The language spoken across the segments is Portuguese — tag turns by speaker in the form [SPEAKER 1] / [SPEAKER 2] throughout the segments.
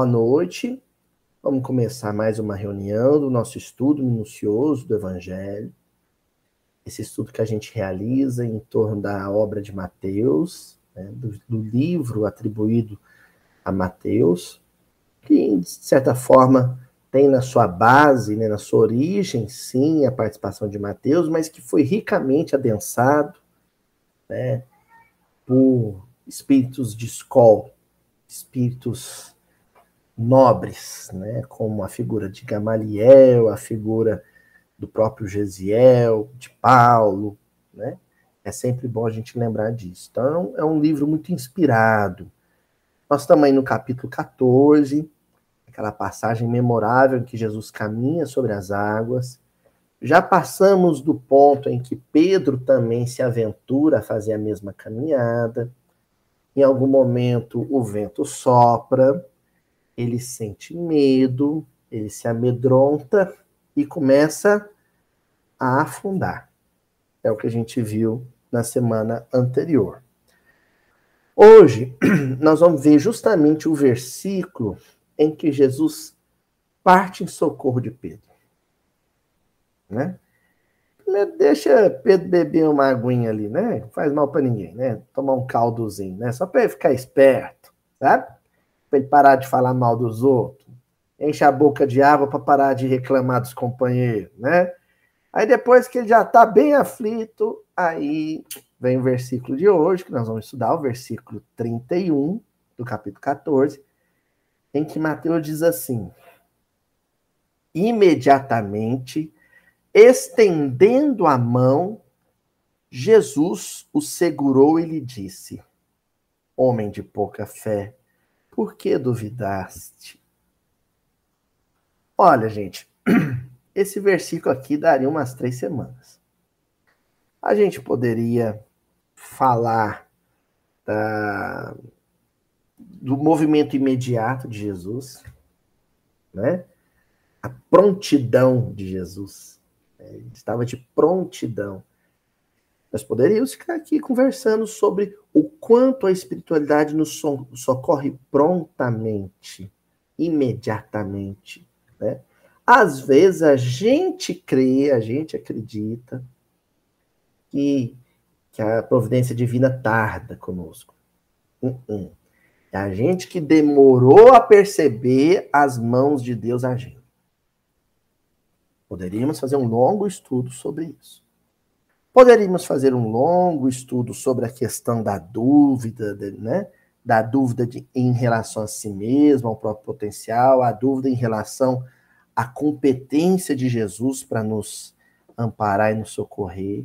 [SPEAKER 1] boa noite. Vamos começar mais uma reunião do nosso estudo minucioso do Evangelho. Esse estudo que a gente realiza em torno da obra de Mateus, né, do, do livro atribuído a Mateus, que, de certa forma, tem na sua base, né, na sua origem, sim, a participação de Mateus, mas que foi ricamente adensado né, por espíritos de escola, espíritos nobres, né, como a figura de Gamaliel, a figura do próprio Gesiel, de Paulo, né? É sempre bom a gente lembrar disso. Então, é um livro muito inspirado. Nós aí no capítulo 14, aquela passagem memorável em que Jesus caminha sobre as águas. Já passamos do ponto em que Pedro também se aventura a fazer a mesma caminhada. Em algum momento o vento sopra, ele sente medo, ele se amedronta e começa a afundar. É o que a gente viu na semana anterior. Hoje, nós vamos ver justamente o versículo em que Jesus parte em socorro de Pedro. Né? Primeiro deixa Pedro beber uma aguinha ali, né? Faz mal para ninguém, né? Tomar um caldozinho, né? Só para ele ficar esperto, sabe? Para ele parar de falar mal dos outros. Enche a boca de água para parar de reclamar dos companheiros, né? Aí depois que ele já está bem aflito, aí vem o versículo de hoje, que nós vamos estudar, o versículo 31 do capítulo 14, em que Mateus diz assim: Imediatamente Estendendo a mão, Jesus o segurou e lhe disse: Homem de pouca fé, por que duvidaste? Olha, gente, esse versículo aqui daria umas três semanas. A gente poderia falar da, do movimento imediato de Jesus, né? A prontidão de Jesus ele estava de prontidão. Nós poderíamos ficar aqui conversando sobre o quanto a espiritualidade nos socorre prontamente, imediatamente. Né? Às vezes a gente crê, a gente acredita que, que a providência divina tarda conosco. Uh -uh. É a gente que demorou a perceber as mãos de Deus agindo. Poderíamos fazer um longo estudo sobre isso. Poderíamos fazer um longo estudo sobre a questão da dúvida, né? Da dúvida de, em relação a si mesmo, ao próprio potencial, a dúvida em relação à competência de Jesus para nos amparar e nos socorrer,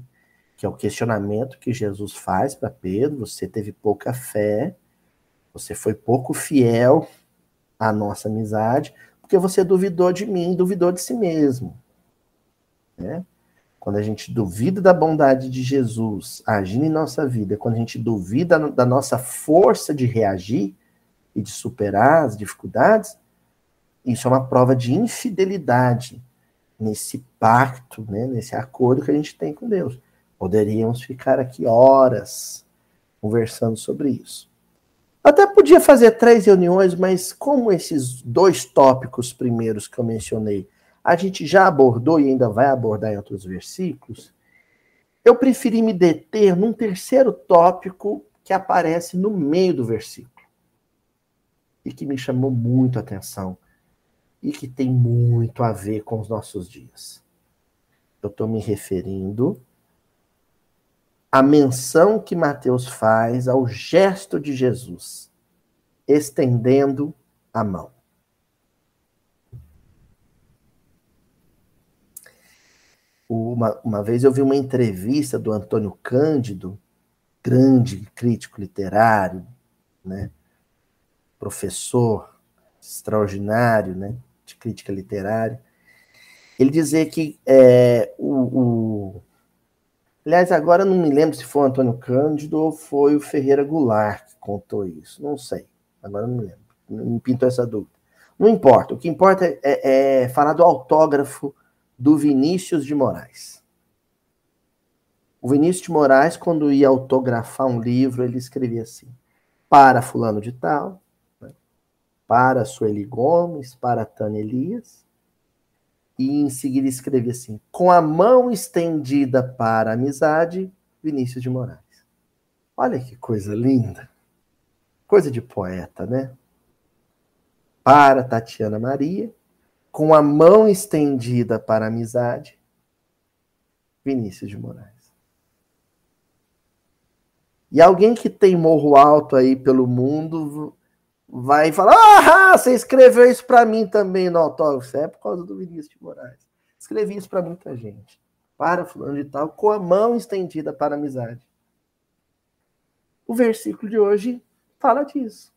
[SPEAKER 1] que é o questionamento que Jesus faz para Pedro: você teve pouca fé, você foi pouco fiel à nossa amizade, porque você duvidou de mim, duvidou de si mesmo. Né? Quando a gente duvida da bondade de Jesus agindo em nossa vida, quando a gente duvida da nossa força de reagir e de superar as dificuldades, isso é uma prova de infidelidade nesse pacto, né, nesse acordo que a gente tem com Deus. Poderíamos ficar aqui horas conversando sobre isso. Até podia fazer três reuniões, mas como esses dois tópicos primeiros que eu mencionei a gente já abordou e ainda vai abordar em outros versículos, eu preferi me deter num terceiro tópico que aparece no meio do versículo e que me chamou muito a atenção e que tem muito a ver com os nossos dias. Eu estou me referindo à menção que Mateus faz ao gesto de Jesus, estendendo a mão. Uma, uma vez eu vi uma entrevista do Antônio Cândido, grande crítico literário, né? professor extraordinário né? de crítica literária. Ele dizer que é, o, o, Aliás, agora não me lembro se foi o Antônio Cândido ou foi o Ferreira Goulart que contou isso. Não sei. Agora não me lembro. Me pintou essa dúvida. Não importa. O que importa é, é falar do autógrafo do Vinícius de Moraes. O Vinícius de Moraes, quando ia autografar um livro, ele escrevia assim: para fulano de tal, né? para Sueli Gomes, para Tânia Elias, e em seguida escrevi assim: com a mão estendida para a amizade, Vinícius de Moraes. Olha que coisa linda. Coisa de poeta, né? Para Tatiana Maria, com a mão estendida para a amizade, Vinícius de Moraes. E alguém que tem morro alto aí pelo mundo vai falar: Ah, você escreveu isso para mim também no autógrafo. É por causa do Vinícius de Moraes. Escrevi isso para muita gente. Para fulano de tal, com a mão estendida para a amizade. O versículo de hoje fala disso.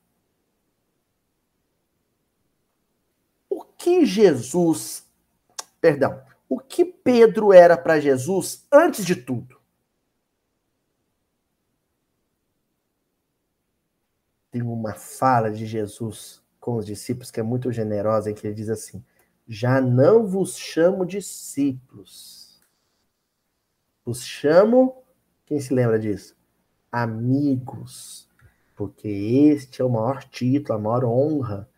[SPEAKER 1] O que Jesus, perdão, o que Pedro era para Jesus antes de tudo? tem uma fala de Jesus com os discípulos que é muito generosa, em que ele diz assim: Já não vos chamo discípulos, os chamo, quem se lembra disso? Amigos, porque este é o maior título, a maior honra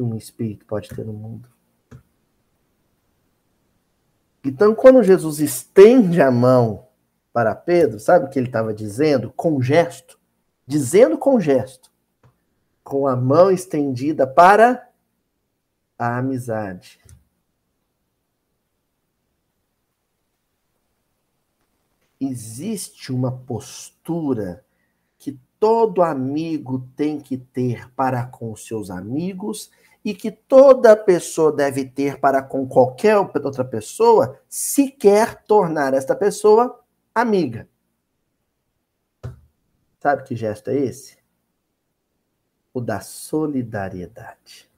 [SPEAKER 1] que um espírito pode ter no mundo. Então, quando Jesus estende a mão para Pedro, sabe o que ele estava dizendo? Com gesto. Dizendo com gesto com a mão estendida para a amizade. Existe uma postura que todo amigo tem que ter para com seus amigos e que toda pessoa deve ter para com qualquer outra pessoa, se quer tornar esta pessoa amiga. Sabe que gesto é esse? o da solidariedade.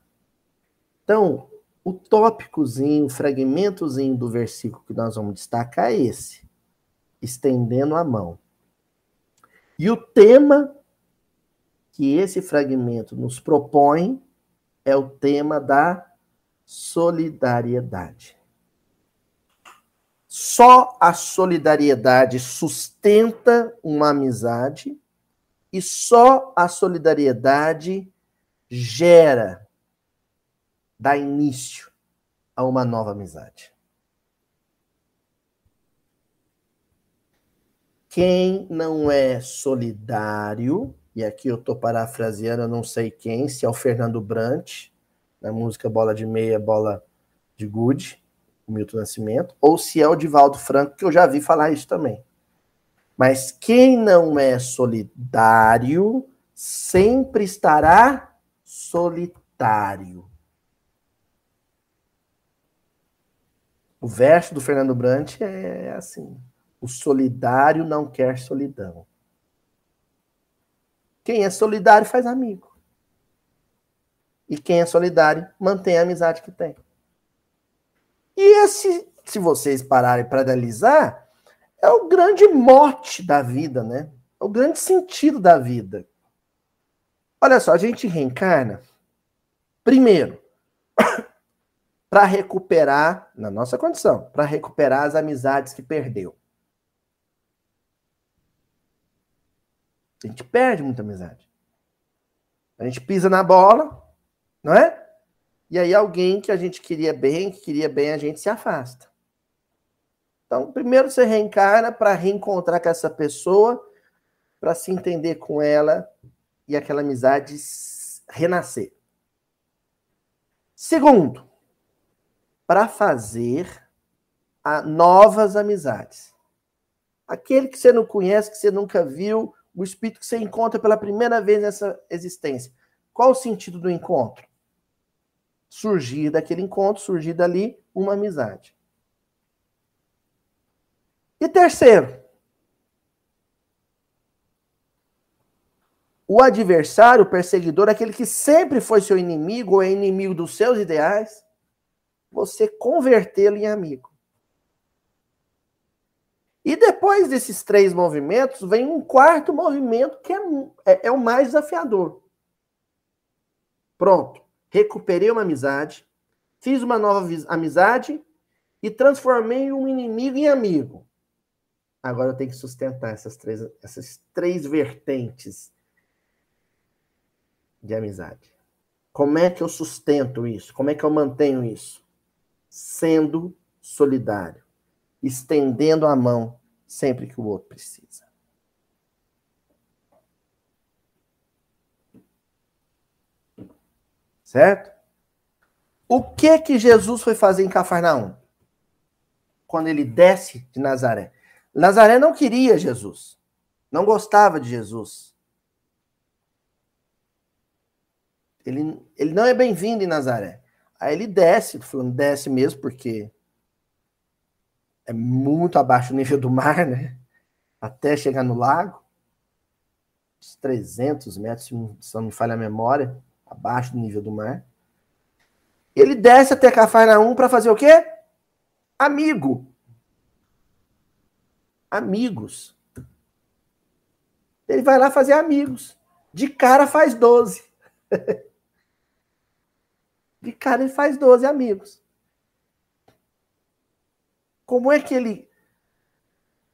[SPEAKER 1] Então, o tópicozinho, o fragmentozinho do versículo que nós vamos destacar é esse: estendendo a mão. E o tema que esse fragmento nos propõe é o tema da solidariedade. Só a solidariedade sustenta uma amizade e só a solidariedade gera, dá início a uma nova amizade. Quem não é solidário, e aqui eu estou parafraseando, eu não sei quem, se é o Fernando Brant, na música Bola de Meia, Bola de Good, o Milton Nascimento, ou se é o Divaldo Franco, que eu já vi falar isso também. Mas quem não é solidário sempre estará solitário. O verso do Fernando Brant é assim: o solidário não quer solidão. Quem é solidário faz amigo. E quem é solidário mantém a amizade que tem. E esse, se vocês pararem para analisar, é o grande mote da vida, né? É o grande sentido da vida. Olha só, a gente reencarna, primeiro, para recuperar, na nossa condição, para recuperar as amizades que perdeu. A gente perde muita amizade. A gente pisa na bola, não é? E aí alguém que a gente queria bem, que queria bem, a gente se afasta. Então, primeiro você reencarna para reencontrar com essa pessoa, para se entender com ela e aquela amizade renascer. Segundo, para fazer novas amizades. Aquele que você não conhece, que você nunca viu, o espírito que você encontra pela primeira vez nessa existência. Qual o sentido do encontro? Surgir daquele encontro, surgir dali uma amizade. E terceiro, o adversário, o perseguidor, aquele que sempre foi seu inimigo ou é inimigo dos seus ideais, você convertê-lo em amigo. E depois desses três movimentos, vem um quarto movimento que é, é, é o mais desafiador. Pronto. Recuperei uma amizade, fiz uma nova amizade e transformei um inimigo em amigo. Agora eu tenho que sustentar essas três, essas três vertentes de amizade. Como é que eu sustento isso? Como é que eu mantenho isso? Sendo solidário, estendendo a mão sempre que o outro precisa. Certo? O que que Jesus foi fazer em Cafarnaum? Quando ele desce de Nazaré. Nazaré não queria Jesus. Não gostava de Jesus. Ele, ele não é bem-vindo em Nazaré. Aí ele desce, falando desce mesmo, porque é muito abaixo do nível do mar, né? Até chegar no lago. Uns 300 metros, se não me falha a memória, abaixo do nível do mar. Ele desce até Cafarnaum para fazer o quê? Amigo. Amigos. Ele vai lá fazer amigos. De cara faz 12. De cara ele faz 12 amigos. Como é que ele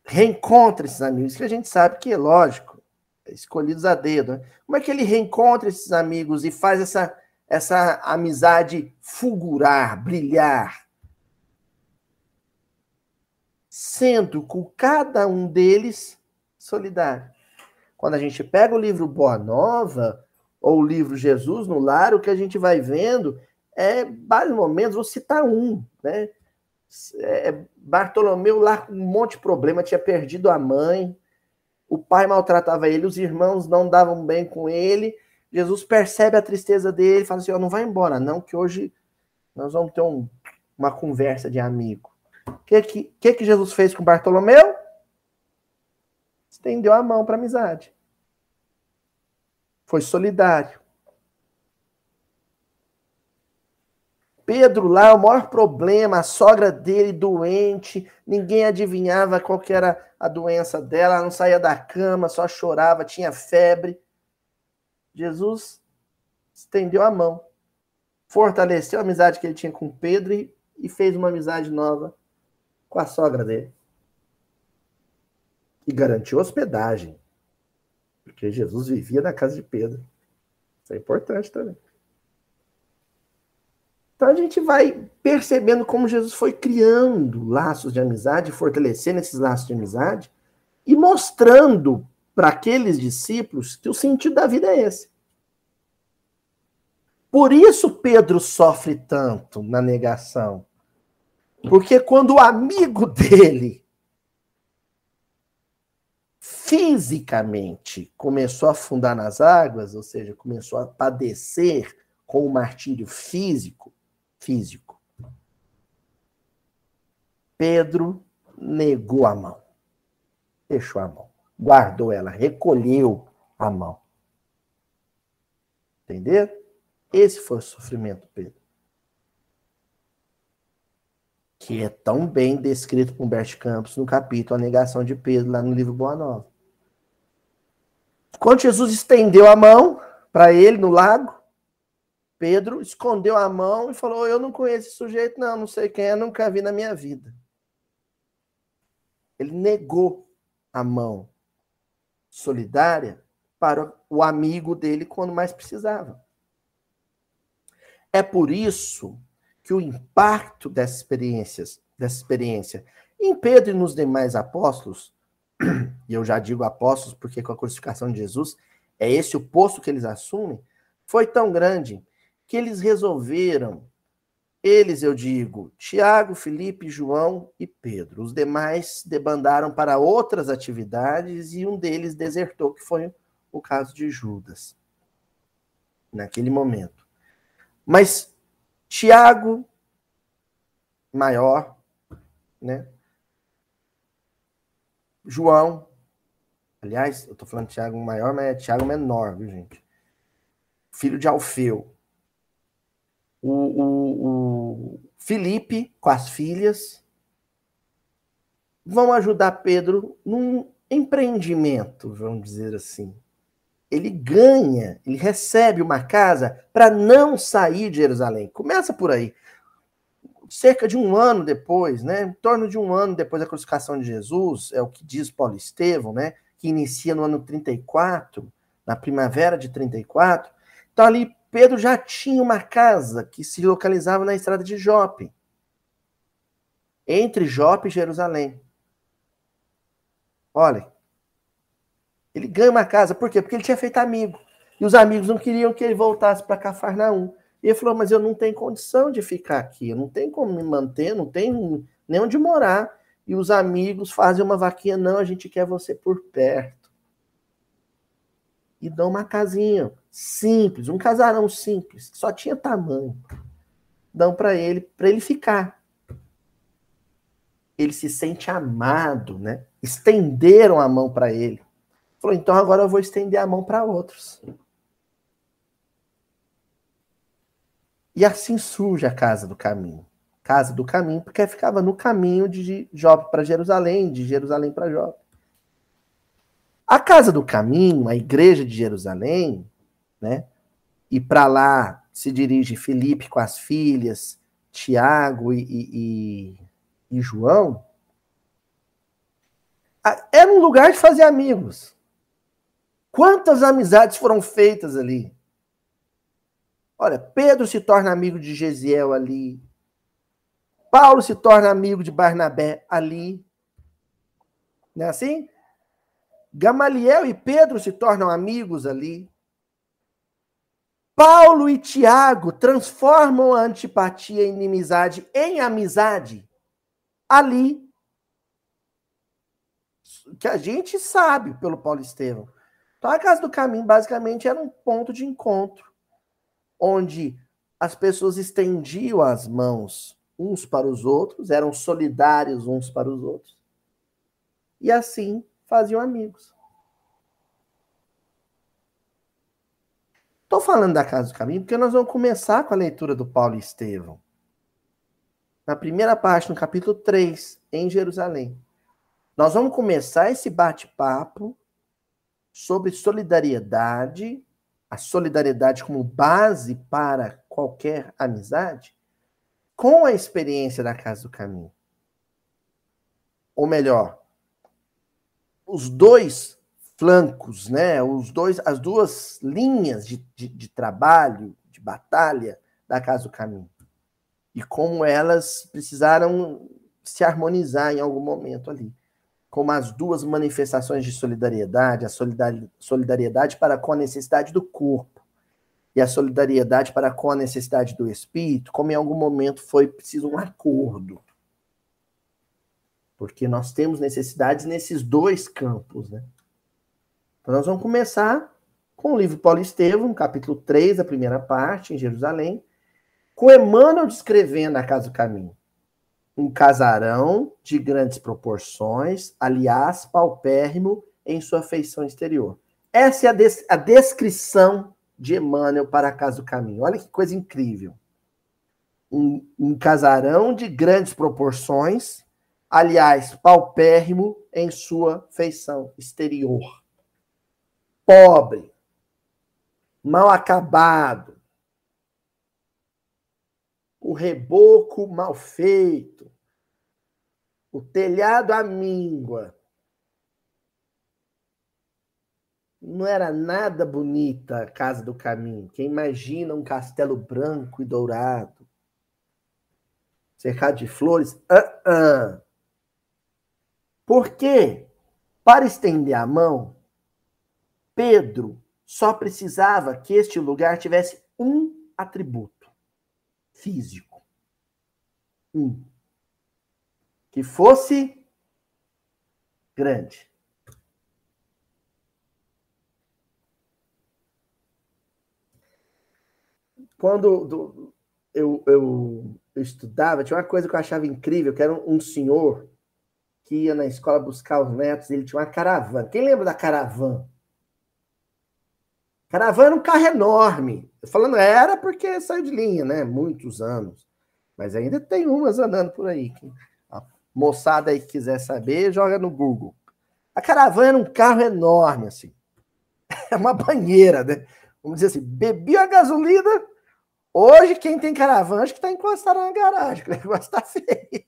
[SPEAKER 1] reencontra esses amigos? Que a gente sabe que, lógico, é escolhidos a dedo. Né? Como é que ele reencontra esses amigos e faz essa, essa amizade fulgurar, brilhar? Sendo com cada um deles solidário. Quando a gente pega o livro Boa Nova, ou o livro Jesus no Lar, o que a gente vai vendo é, vários momentos, vou citar um, né? É, Bartolomeu lá com um monte de problema, tinha perdido a mãe, o pai maltratava ele, os irmãos não davam bem com ele. Jesus percebe a tristeza dele, fala assim: oh, não vai embora, não, que hoje nós vamos ter um, uma conversa de amigo. O que, que, que, que Jesus fez com Bartolomeu? Estendeu a mão para amizade. Foi solidário. Pedro lá, o maior problema, a sogra dele doente, ninguém adivinhava qual que era a doença dela, ela não saía da cama, só chorava, tinha febre. Jesus estendeu a mão, fortaleceu a amizade que ele tinha com Pedro e, e fez uma amizade nova com a sogra dele. E garantiu hospedagem, porque Jesus vivia na casa de Pedro. Isso é importante também. Então a gente vai percebendo como Jesus foi criando laços de amizade, fortalecendo esses laços de amizade e mostrando para aqueles discípulos que o sentido da vida é esse. Por isso Pedro sofre tanto na negação. Porque quando o amigo dele fisicamente começou a afundar nas águas, ou seja, começou a padecer com o martírio físico, físico. Pedro negou a mão. Fechou a mão. Guardou ela, recolheu a mão. Entendeu? Esse foi o sofrimento de Pedro. Que é tão bem descrito por Humberto Campos no capítulo A Negação de Pedro, lá no livro Boa Nova. Quando Jesus estendeu a mão para ele no lago, Pedro escondeu a mão e falou: Eu não conheço esse sujeito, não, não sei quem é, nunca vi na minha vida. Ele negou a mão solidária para o amigo dele quando mais precisava. É por isso que o impacto dessas experiências, dessa experiência em Pedro e nos demais apóstolos, e eu já digo apóstolos porque com a crucificação de Jesus é esse o posto que eles assumem, foi tão grande que eles resolveram, eles eu digo, Tiago, Felipe, João e Pedro. Os demais debandaram para outras atividades e um deles desertou, que foi o caso de Judas, naquele momento. Mas Tiago, maior, né? João, aliás, eu tô falando Tiago maior, mas é Tiago menor, viu, gente? Filho de Alfeu o, o, o Felipe com as filhas vão ajudar Pedro num empreendimento, vamos dizer assim. Ele ganha, ele recebe uma casa para não sair de Jerusalém. Começa por aí. Cerca de um ano depois, né, em torno de um ano depois da crucificação de Jesus, é o que diz Paulo Estevão, né, que inicia no ano 34, na primavera de 34. Então, ali Pedro já tinha uma casa que se localizava na estrada de Jope, entre Jope e Jerusalém. Olha, ele ganha uma casa, por quê? Porque ele tinha feito amigo. E os amigos não queriam que ele voltasse para Cafarnaum. E ele falou: Mas eu não tenho condição de ficar aqui, eu não tenho como me manter, não tenho nem onde morar. E os amigos fazem uma vaquinha: Não, a gente quer você por perto. E dão uma casinha simples, um casarão simples, só tinha tamanho. Dão para ele, para ele ficar. Ele se sente amado, né? Estenderam a mão para ele. Falou: Então agora eu vou estender a mão para outros. E assim surge a Casa do Caminho. Casa do Caminho, porque ficava no caminho de Job para Jerusalém, de Jerusalém para Job. A Casa do Caminho, a igreja de Jerusalém, né? E para lá se dirige Felipe com as filhas, Tiago e, e, e João. Era um lugar de fazer amigos. Quantas amizades foram feitas ali? Olha, Pedro se torna amigo de Gesiel ali. Paulo se torna amigo de Barnabé ali. Não é assim? Gamaliel e Pedro se tornam amigos ali. Paulo e Tiago transformam a antipatia e inimizade em amizade ali. Que a gente sabe pelo Paulo Estevão. Então, a Casa do Caminho, basicamente, era um ponto de encontro onde as pessoas estendiam as mãos uns para os outros, eram solidários uns para os outros, e assim faziam amigos. Estou falando da Casa do Caminho porque nós vamos começar com a leitura do Paulo e Estevão. Na primeira parte, no capítulo 3, em Jerusalém. Nós vamos começar esse bate-papo sobre solidariedade a solidariedade como base para qualquer amizade com a experiência da Casa do Caminho. Ou melhor, os dois flancos, né, os dois, as duas linhas de, de, de trabalho, de batalha da Casa do Caminho. E como elas precisaram se harmonizar em algum momento ali como as duas manifestações de solidariedade, a solidariedade para com a necessidade do corpo e a solidariedade para com a necessidade do espírito, como em algum momento foi preciso um acordo. Porque nós temos necessidades nesses dois campos, né? Então nós vamos começar com o livro Paulo Estevão, capítulo 3, a primeira parte, em Jerusalém, com Emmanuel descrevendo a Casa do Caminho um casarão de grandes proporções, aliás, paupérrimo em sua feição exterior. Essa é a, des a descrição de Emmanuel para a Casa do Caminho. Olha que coisa incrível. Um, um casarão de grandes proporções, aliás, paupérrimo em sua feição exterior. Pobre, mal acabado, o reboco mal feito, o telhado à míngua. Não era nada bonita a Casa do Caminho. Quem imagina um castelo branco e dourado, cercado de flores? Uh -uh. Por quê? Para estender a mão, Pedro só precisava que este lugar tivesse um atributo físico. Um. Que fosse grande. Quando do, eu, eu, eu, estudava, tinha uma coisa que eu achava incrível, que era um, um senhor que ia na escola buscar os netos, ele tinha uma caravana. Quem lembra da caravana? Caravana é um carro enorme. Falando era porque saiu de linha, né? Muitos anos. Mas ainda tem umas andando por aí. A moçada aí que quiser saber, joga no Google. A caravana é um carro enorme, assim. É uma banheira, né? Vamos dizer assim, bebi a gasolina. Hoje, quem tem caravana, acho que está encostado na garagem, o negócio está feio.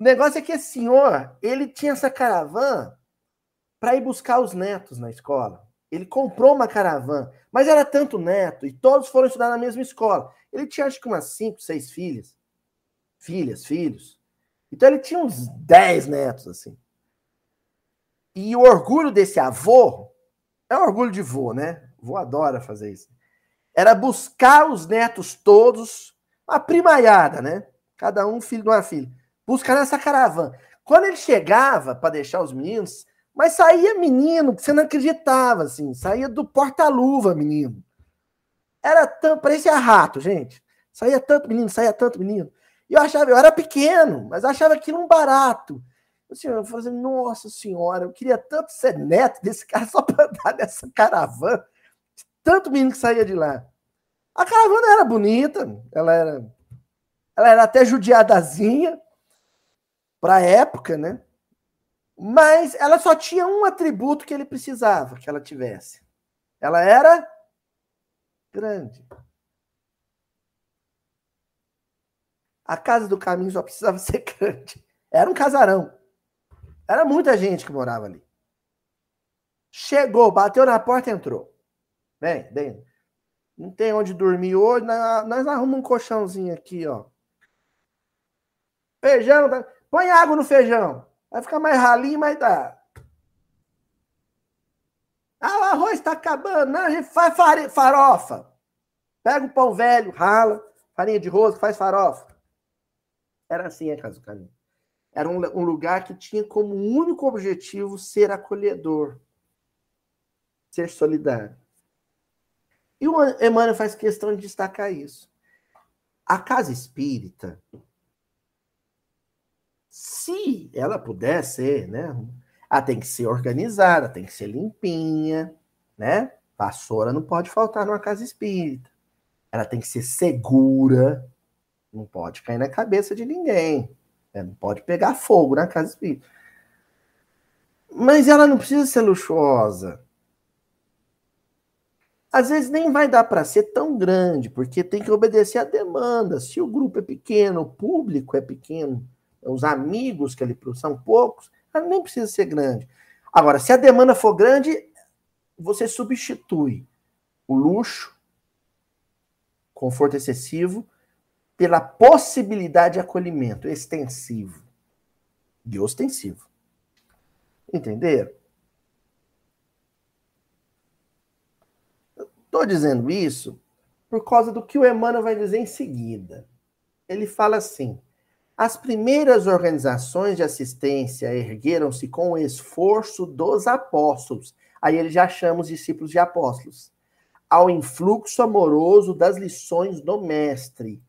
[SPEAKER 1] O negócio é que esse senhor, ele tinha essa caravana para ir buscar os netos na escola Ele comprou uma caravana, mas era tanto neto, e todos foram estudar na mesma escola. Ele tinha acho que umas cinco, seis filhas. Filhas, filhos. Então ele tinha uns dez netos, assim. E o orgulho desse avô, é um orgulho de vô, né? Vô adora fazer isso. Era buscar os netos todos, uma primaiada, né? Cada um filho de uma filha. Buscar nessa caravana. Quando ele chegava para deixar os meninos, mas saía menino, que você não acreditava, assim, saía do porta-luva, menino. Era tanto, parecia rato, gente. Saía tanto menino, saía tanto menino. E eu achava, eu era pequeno, mas achava aquilo um barato. Assim, eu falei assim, nossa senhora, eu queria tanto ser neto desse cara só para andar nessa caravana. Tanto menino que saía de lá. A caravana era bonita, ela era, ela era até judiadazinha para época, né? Mas ela só tinha um atributo que ele precisava que ela tivesse. Ela era grande. A casa do caminho só precisava ser grande. Era um casarão. Era muita gente que morava ali. Chegou, bateu na porta e entrou. Vem, vem. Não tem onde dormir hoje. Nós, arrumamos um colchãozinho aqui, ó. Feijão. Tá? Põe água no feijão. Vai ficar mais ralinho, mas dá. Ah, o arroz está acabando. Não, a gente faz farofa. Pega o pão velho, rala, farinha de rosca, faz farofa. Era assim a Casa do Caminho. Era um, um lugar que tinha como único objetivo ser acolhedor, ser solidário. E o Emmanuel faz questão de destacar isso. A casa espírita se ela puder ser, né? Ela tem que ser organizada, tem que ser limpinha, né? Vassoura não pode faltar numa casa espírita. Ela tem que ser segura, não pode cair na cabeça de ninguém. Né? Não pode pegar fogo na casa espírita. Mas ela não precisa ser luxuosa. Às vezes nem vai dar para ser tão grande, porque tem que obedecer à demanda. Se o grupo é pequeno, o público é pequeno, os amigos que ele são poucos, ela nem precisa ser grande. Agora, se a demanda for grande, você substitui o luxo, conforto excessivo, pela possibilidade de acolhimento extensivo e ostensivo. Entenderam? Estou dizendo isso por causa do que o Emmanuel vai dizer em seguida. Ele fala assim: as primeiras organizações de assistência ergueram-se com o esforço dos apóstolos. Aí ele já chama os discípulos de apóstolos. Ao influxo amoroso das lições do mestre.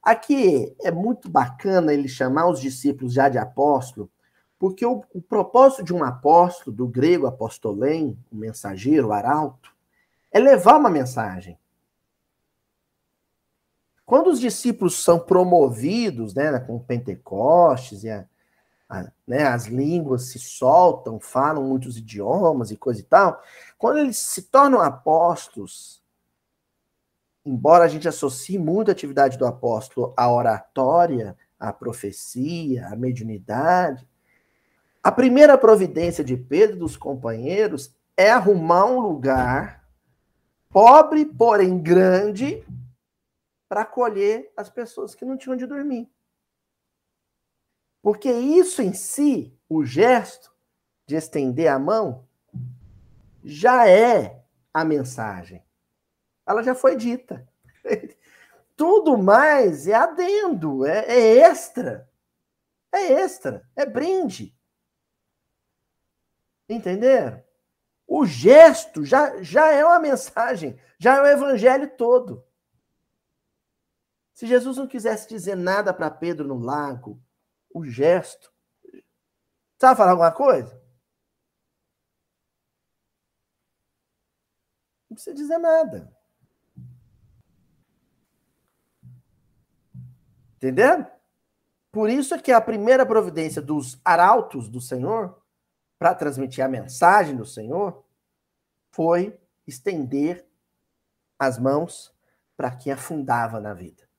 [SPEAKER 1] Aqui é muito bacana ele chamar os discípulos já de apóstolo, porque o, o propósito de um apóstolo, do grego apostolém, o mensageiro, o arauto, é levar uma mensagem. Quando os discípulos são promovidos, né, com Pentecostes e a, a, né, as línguas se soltam, falam muitos idiomas e coisa e tal, quando eles se tornam apóstolos, embora a gente associe muito a atividade do apóstolo à oratória, à profecia, à mediunidade, a primeira providência de Pedro e dos companheiros é arrumar um lugar pobre, porém grande, para acolher as pessoas que não tinham de dormir. Porque isso em si, o gesto de estender a mão, já é a mensagem. Ela já foi dita. Tudo mais é adendo, é, é extra. É extra, é brinde. Entenderam? O gesto já, já é uma mensagem, já é o evangelho todo. Se Jesus não quisesse dizer nada para Pedro no lago, o gesto. Sabe falar alguma coisa? Não precisa dizer nada. Entendeu? Por isso é que a primeira providência dos arautos do Senhor, para transmitir a mensagem do Senhor, foi estender as mãos para quem afundava na vida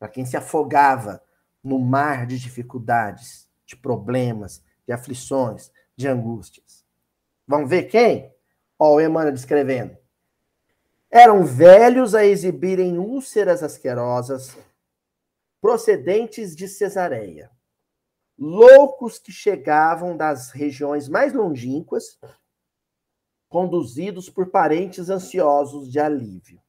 [SPEAKER 1] para quem se afogava no mar de dificuldades, de problemas, de aflições, de angústias. Vamos ver quem? Ó, o Emmanuel descrevendo. Eram velhos a exibirem úlceras asquerosas procedentes de Cesareia. Loucos que chegavam das regiões mais longínquas, conduzidos por parentes ansiosos de alívio.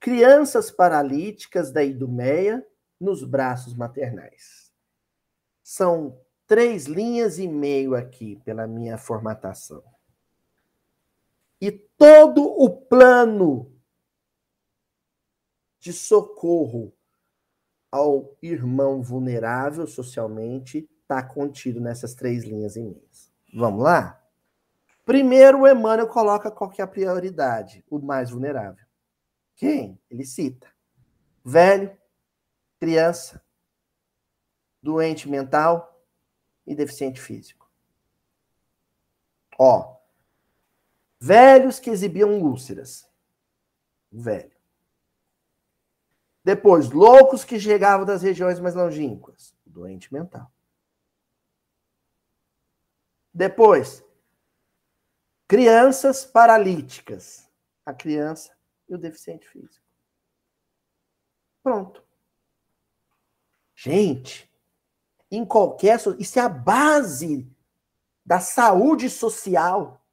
[SPEAKER 1] Crianças paralíticas da Idumeia nos braços maternais. São três linhas e meio aqui pela minha formatação. E todo o plano de socorro ao irmão vulnerável socialmente está contido nessas três linhas e meias. Vamos lá? Primeiro, o Emmanuel coloca qual que é a prioridade, o mais vulnerável. Quem? Ele cita: velho, criança, doente mental e deficiente físico. Ó, velhos que exibiam úlceras. Velho. Depois, loucos que chegavam das regiões mais longínquas. Doente mental. Depois, crianças paralíticas. A criança e o deficiente físico. Pronto. Gente, em qualquer. Isso é a base da saúde social.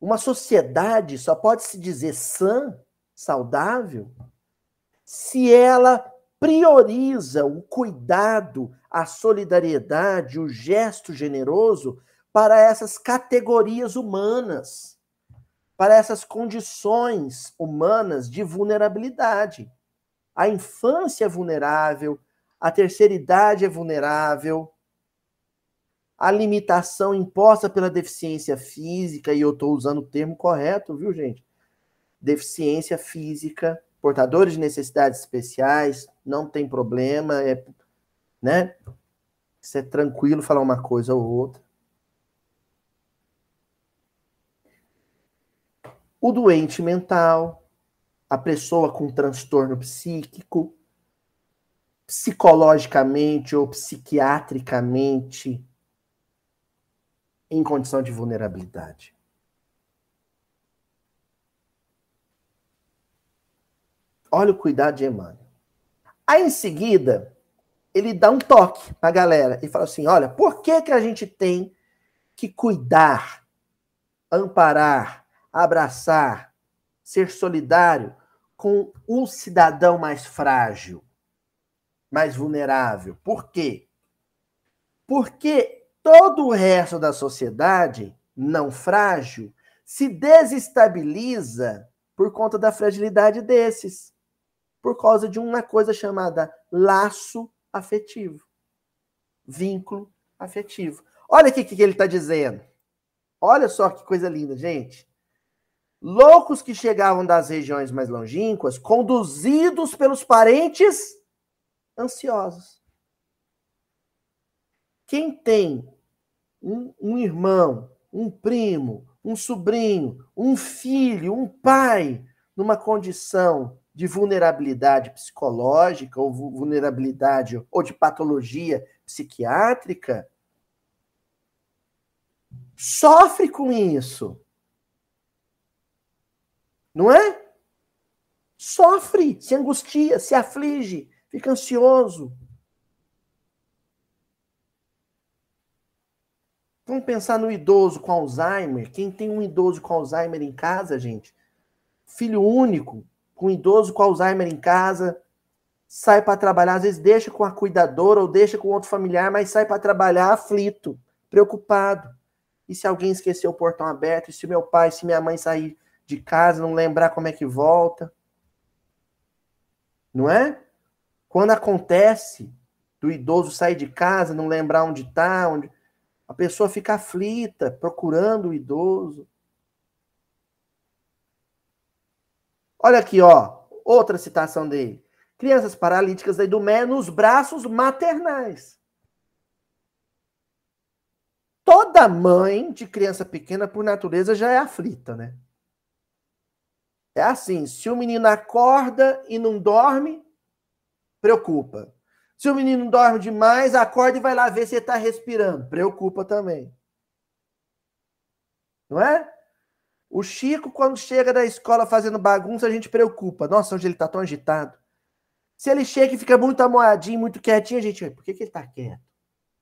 [SPEAKER 1] Uma sociedade só pode se dizer sã, saudável, se ela prioriza o cuidado, a solidariedade, o gesto generoso para essas categorias humanas para essas condições humanas de vulnerabilidade. A infância é vulnerável, a terceira idade é vulnerável, a limitação imposta pela deficiência física, e eu estou usando o termo correto, viu, gente? Deficiência física, portadores de necessidades especiais, não tem problema, é, né? Isso é tranquilo falar uma coisa ou outra. O doente mental, a pessoa com transtorno psíquico, psicologicamente ou psiquiatricamente em condição de vulnerabilidade. Olha o cuidado de Emmanuel. Aí em seguida, ele dá um toque para a galera e fala assim: olha, por que, que a gente tem que cuidar, amparar, abraçar, ser solidário com o cidadão mais frágil, mais vulnerável. Por quê? Porque todo o resto da sociedade não frágil se desestabiliza por conta da fragilidade desses, por causa de uma coisa chamada laço afetivo, vínculo afetivo. Olha o que, que ele está dizendo. Olha só que coisa linda, gente. Loucos que chegavam das regiões mais longínquas, conduzidos pelos parentes ansiosos. Quem tem um, um irmão, um primo, um sobrinho, um filho, um pai numa condição de vulnerabilidade psicológica ou vulnerabilidade ou de patologia psiquiátrica, sofre com isso. Não é? Sofre, se angustia, se aflige, fica ansioso. Vamos pensar no idoso com Alzheimer. Quem tem um idoso com Alzheimer em casa, gente? Filho único, com um idoso com Alzheimer em casa, sai para trabalhar, às vezes deixa com a cuidadora ou deixa com outro familiar, mas sai para trabalhar aflito, preocupado. E se alguém esquecer o portão aberto? E se meu pai, se minha mãe sair de casa, não lembrar como é que volta. Não é? Quando acontece do idoso sair de casa, não lembrar onde está, onde a pessoa fica aflita, procurando o idoso. Olha aqui, ó, outra citação dele. Crianças paralíticas da Idumé nos braços maternais. Toda mãe de criança pequena, por natureza, já é aflita, né? É assim: se o menino acorda e não dorme, preocupa. Se o menino dorme demais, acorda e vai lá ver se ele está respirando. Preocupa também. não é? O Chico, quando chega da escola fazendo bagunça, a gente preocupa. Nossa, hoje ele está tão agitado. Se ele chega e fica muito amoadinho, muito quietinho, a gente, por que, que ele está quieto?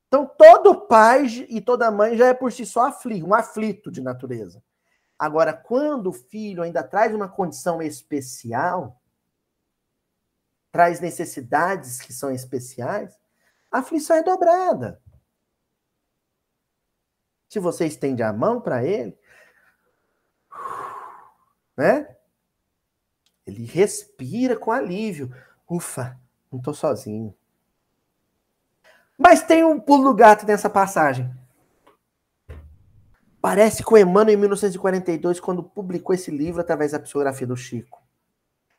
[SPEAKER 1] Então, todo pai e toda mãe já é por si só aflito, um aflito de natureza. Agora, quando o filho ainda traz uma condição especial, traz necessidades que são especiais, a aflição é dobrada. Se você estende a mão para ele, né? Ele respira com alívio. Ufa, não estou sozinho. Mas tem um pulo do gato nessa passagem. Parece o Emmanuel, em 1942, quando publicou esse livro através da psicografia do Chico,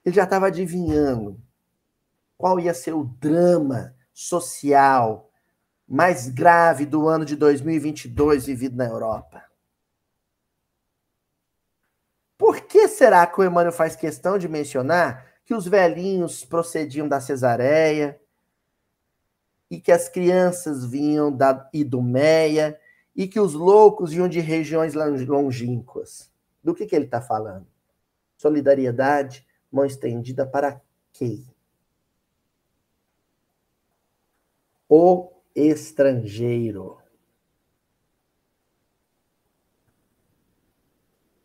[SPEAKER 1] ele já estava adivinhando qual ia ser o drama social mais grave do ano de 2022 vivido na Europa. Por que será que o Emmanuel faz questão de mencionar que os velhinhos procediam da cesareia e que as crianças vinham da Idumeia e que os loucos vinham de regiões longínquas? Do que, que ele está falando? Solidariedade, mão estendida para quem? O estrangeiro.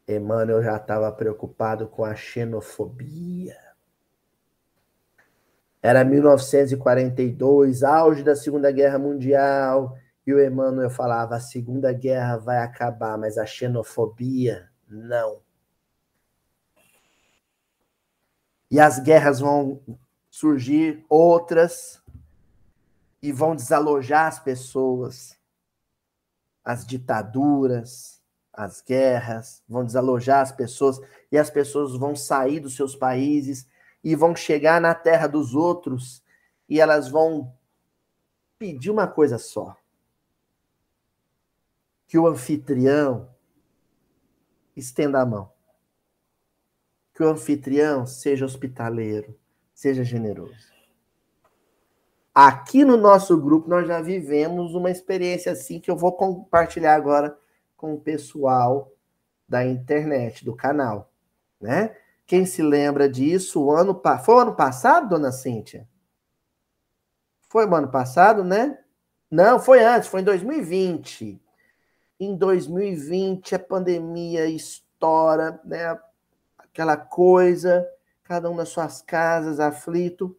[SPEAKER 1] Emmanuel já estava preocupado com a xenofobia. Era 1942, auge da Segunda Guerra Mundial, e o Emmanuel falava: a Segunda Guerra vai acabar, mas a xenofobia não. E as guerras vão surgir outras e vão desalojar as pessoas, as ditaduras, as guerras, vão desalojar as pessoas e as pessoas vão sair dos seus países e vão chegar na terra dos outros e elas vão pedir uma coisa só: que o anfitrião estenda a mão. Que o anfitrião seja hospitaleiro, seja generoso. Aqui no nosso grupo nós já vivemos uma experiência assim que eu vou compartilhar agora com o pessoal da internet, do canal, né? Quem se lembra disso, o ano foi o ano passado, dona Cíntia? Foi o ano passado, né? Não, foi antes, foi em 2020. Em 2020 a pandemia estoura, né? Aquela coisa, cada um nas suas casas, aflito,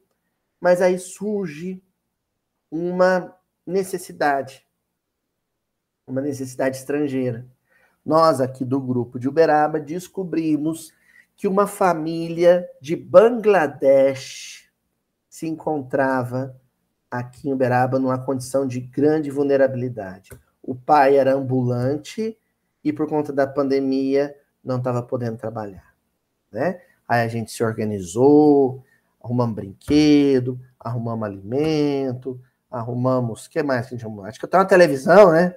[SPEAKER 1] mas aí surge uma necessidade uma necessidade estrangeira. Nós, aqui do grupo de Uberaba, descobrimos que uma família de Bangladesh se encontrava aqui em Uberaba numa condição de grande vulnerabilidade. O pai era ambulante e, por conta da pandemia, não estava podendo trabalhar. Né? Aí a gente se organizou, arrumamos brinquedo, arrumamos alimento, arrumamos. Que mais que a gente arrumou? Acho que tem uma televisão, né?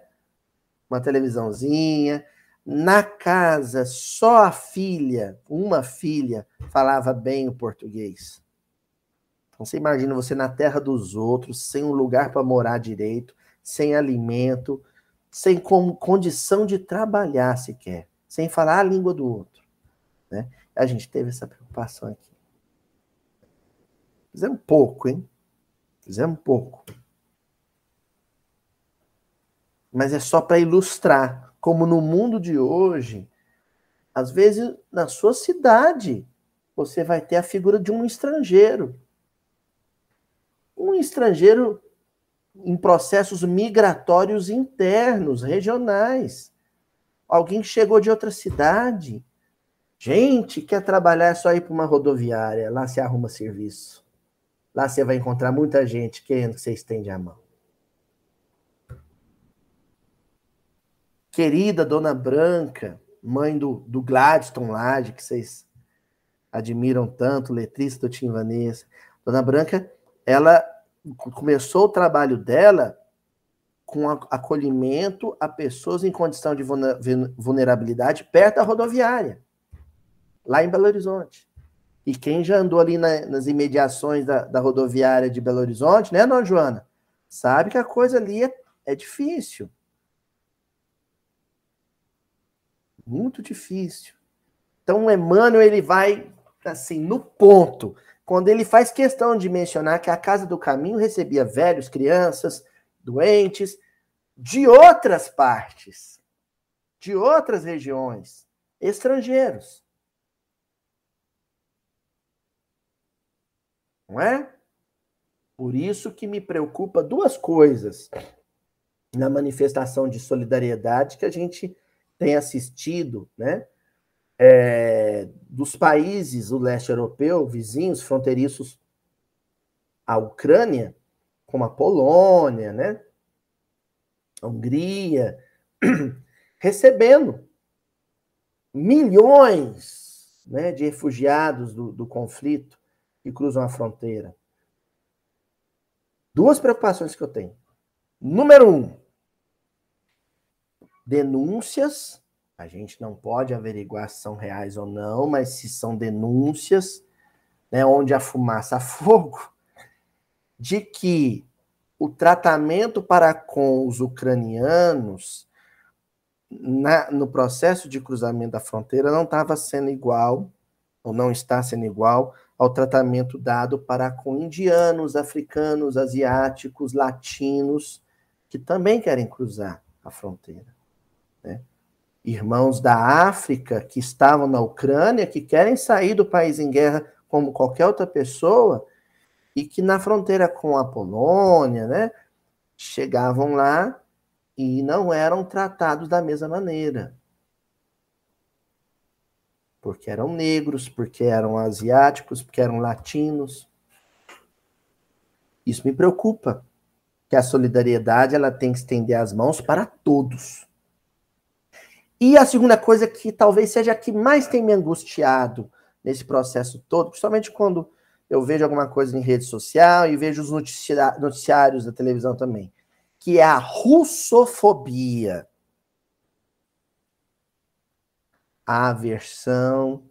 [SPEAKER 1] uma televisãozinha. Na casa, só a filha, uma filha, falava bem o português. Então você imagina você na terra dos outros, sem um lugar para morar direito, sem alimento, sem condição de trabalhar sequer, sem falar a língua do outro. Né? A gente teve essa preocupação aqui. Fizemos pouco, hein? Fizemos pouco mas é só para ilustrar como no mundo de hoje, às vezes na sua cidade, você vai ter a figura de um estrangeiro. Um estrangeiro em processos migratórios internos, regionais. Alguém chegou de outra cidade. Gente, quer trabalhar é só ir para uma rodoviária, lá você arruma serviço. Lá você vai encontrar muita gente querendo que você estende a mão. querida Dona Branca, mãe do, do Gladstone Lade, que vocês admiram tanto, letrista do Tim Vanessa. Dona Branca, ela começou o trabalho dela com acolhimento a pessoas em condição de vulnerabilidade perto da rodoviária, lá em Belo Horizonte. E quem já andou ali na, nas imediações da, da, rodoviária de Belo Horizonte, né, Dona Joana? Sabe que a coisa ali é, é difícil. Muito difícil. Então, o Emmanuel, ele vai, assim, no ponto. Quando ele faz questão de mencionar que a Casa do Caminho recebia velhos, crianças, doentes, de outras partes, de outras regiões, estrangeiros. Não é? Por isso que me preocupa duas coisas na manifestação de solidariedade que a gente tem assistido, né? É, dos países do leste europeu, vizinhos, fronteiriços à Ucrânia, como a Polônia, né? A Hungria, recebendo milhões né, de refugiados do, do conflito que cruzam a fronteira. Duas preocupações que eu tenho. Número um, denúncias. A gente não pode averiguar se são reais ou não, mas se são denúncias, né, onde a fumaça a fogo, de que o tratamento para com os ucranianos na, no processo de cruzamento da fronteira não estava sendo igual, ou não está sendo igual, ao tratamento dado para com indianos, africanos, asiáticos, latinos, que também querem cruzar a fronteira. Né? Irmãos da África que estavam na Ucrânia, que querem sair do país em guerra como qualquer outra pessoa, e que na fronteira com a Polônia, né, chegavam lá e não eram tratados da mesma maneira. Porque eram negros, porque eram asiáticos, porque eram latinos. Isso me preocupa, que a solidariedade ela tem que estender as mãos para todos. E a segunda coisa que talvez seja a que mais tem me angustiado nesse processo todo, principalmente quando eu vejo alguma coisa em rede social e vejo os noticiários da televisão também que é a russofobia. A aversão,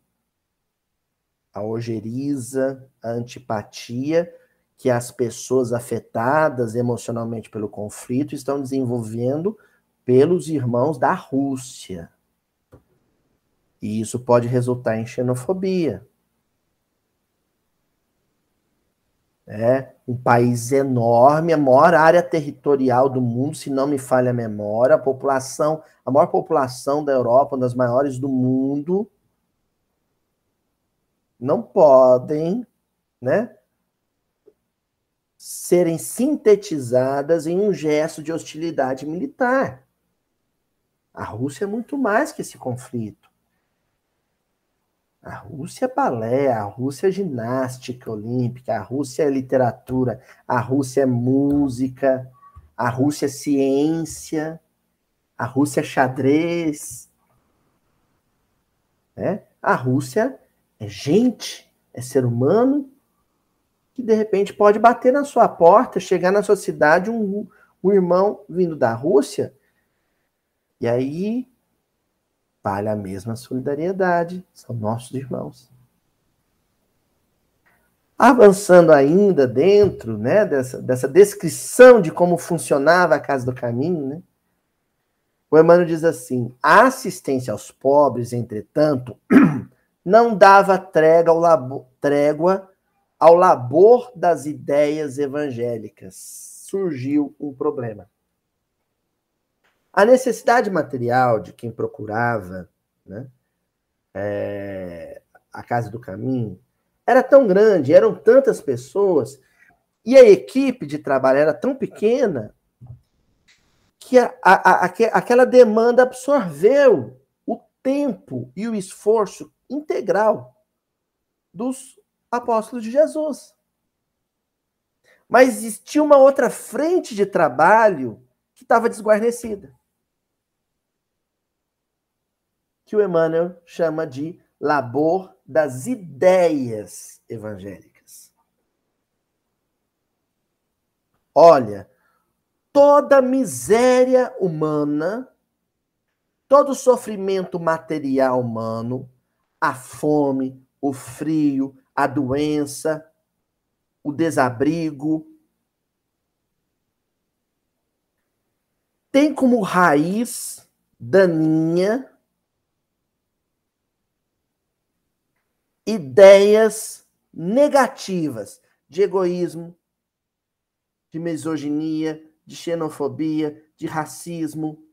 [SPEAKER 1] a ojeriza, a antipatia que as pessoas afetadas emocionalmente pelo conflito estão desenvolvendo pelos irmãos da Rússia. E isso pode resultar em xenofobia. É um país enorme, a maior área territorial do mundo, se não me falha a memória, a população, a maior população da Europa, uma das maiores do mundo, não podem, né, serem sintetizadas em um gesto de hostilidade militar. A Rússia é muito mais que esse conflito. A Rússia é balé, a Rússia é ginástica olímpica, a Rússia é literatura, a Rússia é música, a Rússia é ciência, a Rússia é xadrez. Né? A Rússia é gente, é ser humano que de repente pode bater na sua porta, chegar na sua cidade um, um irmão vindo da Rússia, e aí vale a mesma solidariedade, são nossos irmãos. Avançando ainda dentro né, dessa, dessa descrição de como funcionava a Casa do Caminho, né, o Emmanuel diz assim: a assistência aos pobres, entretanto, não dava trégua ao, labor, trégua ao labor das ideias evangélicas. Surgiu um problema. A necessidade material de quem procurava né, é, a Casa do Caminho era tão grande, eram tantas pessoas, e a equipe de trabalho era tão pequena que a, a, a, aquela demanda absorveu o tempo e o esforço integral dos apóstolos de Jesus. Mas existia uma outra frente de trabalho que estava desguarnecida. Que o Emmanuel chama de labor das ideias evangélicas. Olha, toda miséria humana, todo sofrimento material humano, a fome, o frio, a doença, o desabrigo, tem como raiz daninha ideias negativas de egoísmo, de misoginia, de xenofobia, de racismo.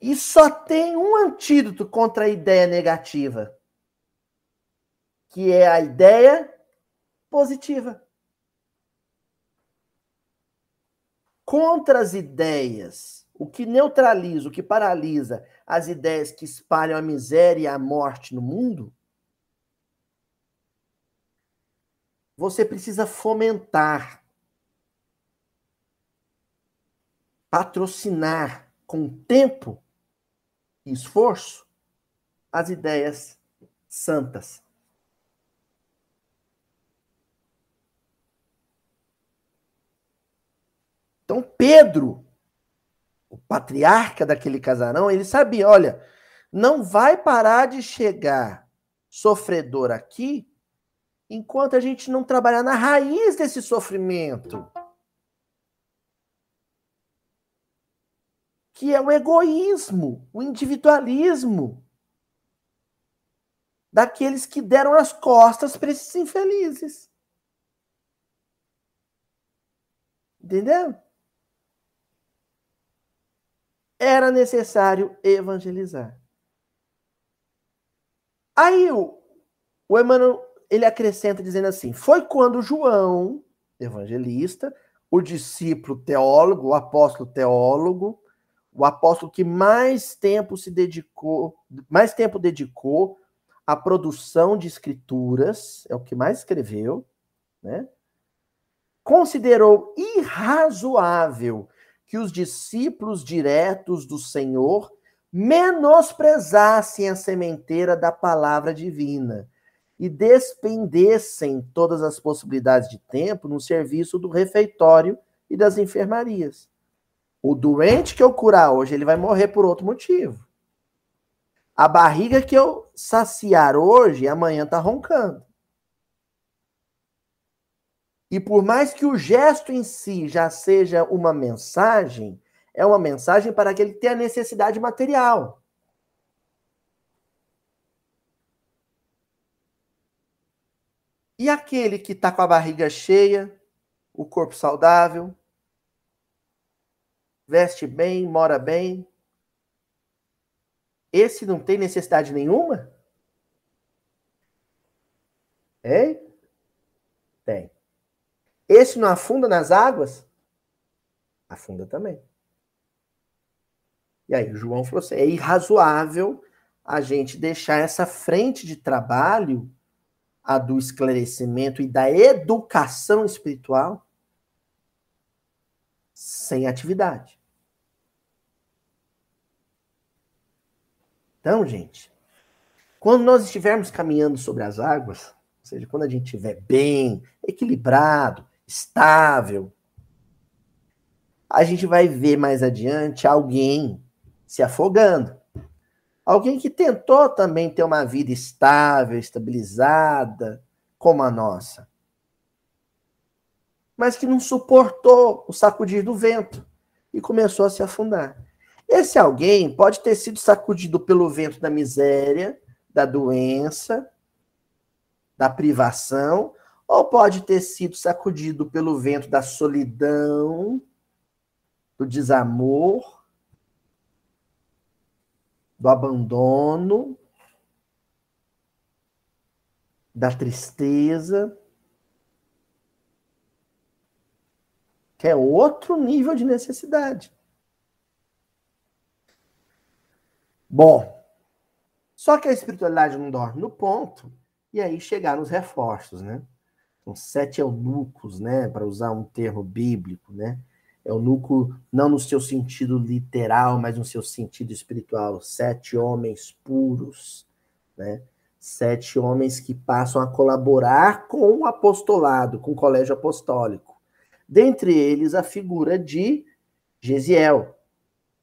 [SPEAKER 1] E só tem um antídoto contra a ideia negativa, que é a ideia positiva. Contra as ideias, o que neutraliza, o que paralisa as ideias que espalham a miséria e a morte no mundo, você precisa fomentar, patrocinar com tempo e esforço as ideias santas. Então, Pedro, patriarca daquele casarão, ele sabia: olha, não vai parar de chegar sofredor aqui enquanto a gente não trabalhar na raiz desse sofrimento. Que é o egoísmo, o individualismo daqueles que deram as costas para esses infelizes. Entendeu? Era necessário evangelizar. Aí o, o Emmanuel ele acrescenta dizendo assim: foi quando João, evangelista, o discípulo teólogo, o apóstolo teólogo, o apóstolo que mais tempo se dedicou, mais tempo dedicou à produção de escrituras, é o que mais escreveu, né? Considerou irrazoável que os discípulos diretos do Senhor menosprezassem a sementeira da palavra divina e despendessem todas as possibilidades de tempo no serviço do refeitório e das enfermarias. O doente que eu curar hoje, ele vai morrer por outro motivo. A barriga que eu saciar hoje, amanhã está roncando. E por mais que o gesto em si já seja uma mensagem, é uma mensagem para que ele tenha necessidade material. E aquele que está com a barriga cheia, o corpo saudável, veste bem, mora bem, esse não tem necessidade nenhuma? É? Tem. Esse não afunda nas águas? Afunda também. E aí, o João falou assim: é irrazoável a gente deixar essa frente de trabalho, a do esclarecimento e da educação espiritual, sem atividade. Então, gente, quando nós estivermos caminhando sobre as águas, ou seja, quando a gente estiver bem, equilibrado, estável. A gente vai ver mais adiante alguém se afogando. Alguém que tentou também ter uma vida estável, estabilizada, como a nossa. Mas que não suportou o sacudir do vento e começou a se afundar. Esse alguém pode ter sido sacudido pelo vento da miséria, da doença, da privação, ou pode ter sido sacudido pelo vento da solidão, do desamor, do abandono, da tristeza, que é outro nível de necessidade. Bom, só que a espiritualidade não dorme no ponto, e aí chegar nos reforços, né? São sete eunucos, né? Para usar um termo bíblico, né? Eunuco não no seu sentido literal, mas no seu sentido espiritual. Sete homens puros, né? Sete homens que passam a colaborar com o apostolado, com o colégio apostólico. Dentre eles, a figura de Gesiel,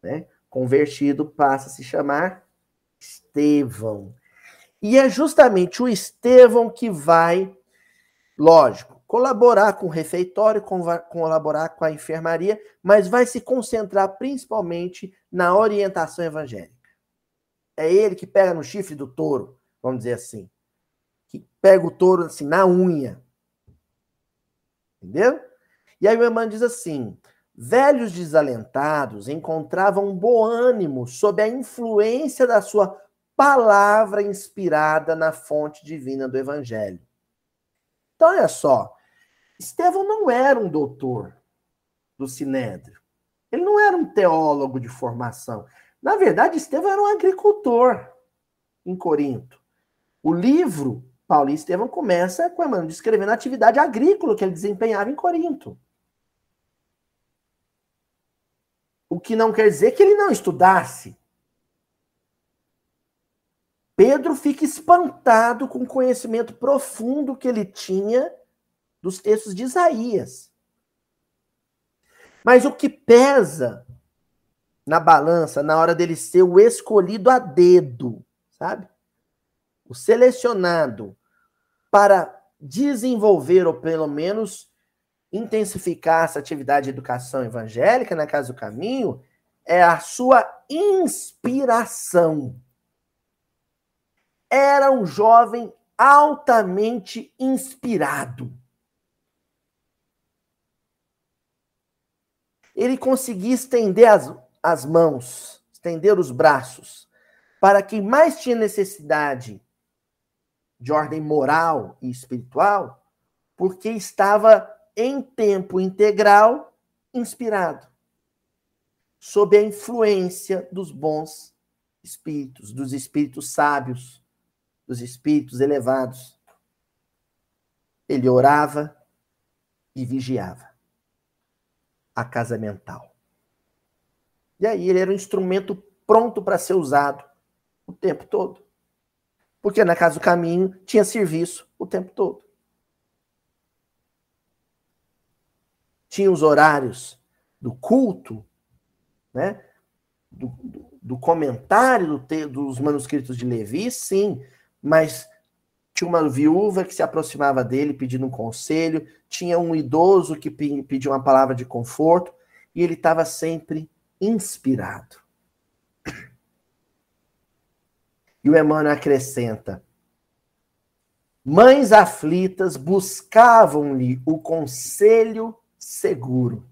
[SPEAKER 1] né? Convertido passa a se chamar Estevão. E é justamente o Estevão que vai Lógico, colaborar com o refeitório, colaborar com a enfermaria, mas vai se concentrar principalmente na orientação evangélica. É ele que pega no chifre do touro, vamos dizer assim. Que pega o touro assim na unha. Entendeu? E aí o irmão diz assim: velhos desalentados encontravam bom ânimo sob a influência da sua palavra inspirada na fonte divina do evangelho. Então, olha só, Estevão não era um doutor do Sinédrio. Ele não era um teólogo de formação. Na verdade, Estevão era um agricultor em Corinto. O livro Paulo e Estevão começa com Emmanuel descrevendo a atividade agrícola que ele desempenhava em Corinto. O que não quer dizer que ele não estudasse. Pedro fica espantado com o conhecimento profundo que ele tinha dos textos de Isaías. Mas o que pesa na balança na hora dele ser o escolhido a dedo, sabe? O selecionado para desenvolver ou pelo menos intensificar essa atividade de educação evangélica na Casa do Caminho é a sua inspiração. Era um jovem altamente inspirado. ele conseguia estender as, as mãos, estender os braços, para quem mais tinha necessidade de ordem moral e espiritual, porque estava em tempo integral inspirado, sob a influência dos bons espíritos, dos espíritos sábios, dos espíritos elevados. Ele orava e vigiava a casa mental. E aí ele era um instrumento pronto para ser usado o tempo todo. Porque na casa do caminho tinha serviço o tempo todo. Tinha os horários do culto, né? Do, do, do comentário do te, dos manuscritos de Levi, sim, mas tinha uma viúva que se aproximava dele pedindo um conselho, tinha um idoso que pediu uma palavra de conforto, e ele estava sempre inspirado. E o Emmanuel acrescenta: mães aflitas buscavam-lhe o conselho seguro.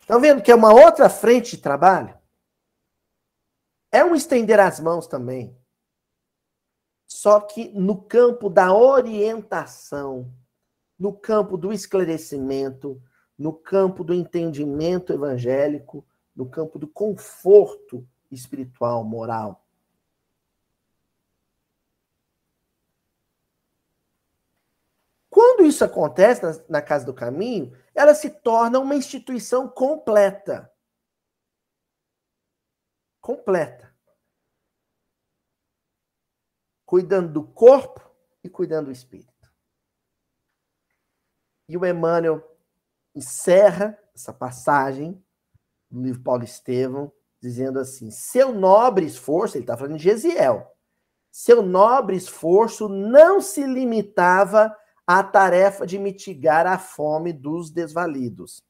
[SPEAKER 1] Estão vendo que é uma outra frente de trabalho? É um estender as mãos também só que no campo da orientação, no campo do esclarecimento, no campo do entendimento evangélico, no campo do conforto espiritual, moral. Quando isso acontece na, Casa do Caminho, ela se torna uma instituição completa. Completa. Cuidando do corpo e cuidando do espírito. E o Emmanuel encerra essa passagem no livro Paulo Estevão, dizendo assim: seu nobre esforço, ele está falando de Gesiel, seu nobre esforço não se limitava à tarefa de mitigar a fome dos desvalidos.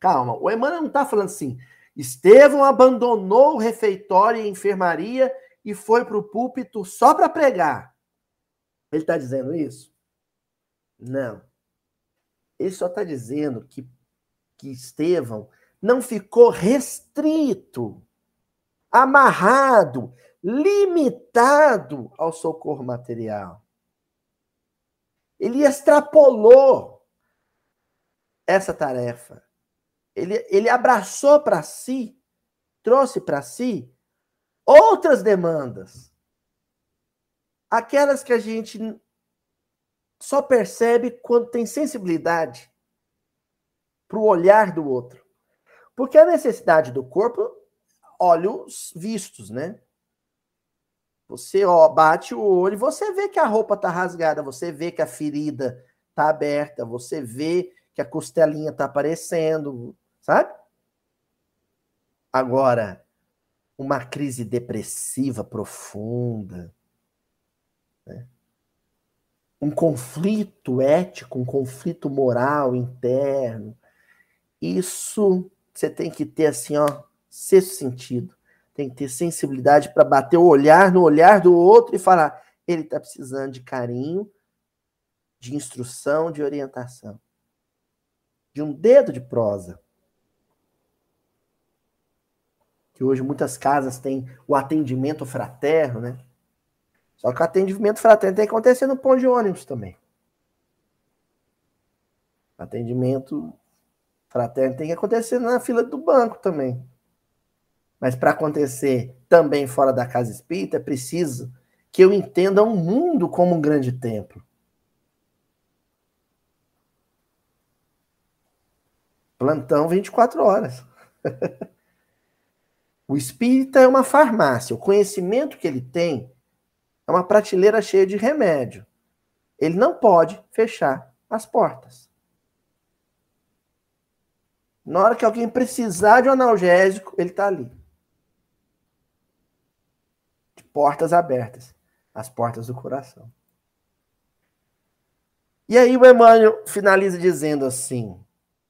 [SPEAKER 1] Calma, o Emmanuel não está falando assim, Estevão abandonou o refeitório e a enfermaria e foi para o púlpito só para pregar. Ele está dizendo isso? Não. Ele só está dizendo que, que Estevão não ficou restrito, amarrado, limitado ao socorro material. Ele extrapolou essa tarefa. Ele, ele abraçou para si, trouxe para si outras demandas. Aquelas que a gente só percebe quando tem sensibilidade para o olhar do outro. Porque a necessidade do corpo, olhos vistos, né? Você ó, bate o olho, você vê que a roupa tá rasgada, você vê que a ferida tá aberta, você vê que a costelinha tá aparecendo, sabe? Agora, uma crise depressiva profunda, né? um conflito ético, um conflito moral interno. Isso você tem que ter assim, ó, sexto sentido. Tem que ter sensibilidade para bater o olhar no olhar do outro e falar: ele está precisando de carinho, de instrução, de orientação, de um dedo de prosa. Que hoje muitas casas têm o atendimento fraterno, né? Só que o atendimento fraterno tem que acontecer no ponto de ônibus também. Atendimento fraterno tem que acontecer na fila do banco também. Mas para acontecer também fora da casa espírita, é preciso que eu entenda o mundo como um grande templo. Plantão 24 horas. o espírita é uma farmácia. O conhecimento que ele tem é uma prateleira cheia de remédio. Ele não pode fechar as portas. Na hora que alguém precisar de um analgésico, ele está ali. De portas abertas as portas do coração. E aí o Emmanuel finaliza dizendo assim: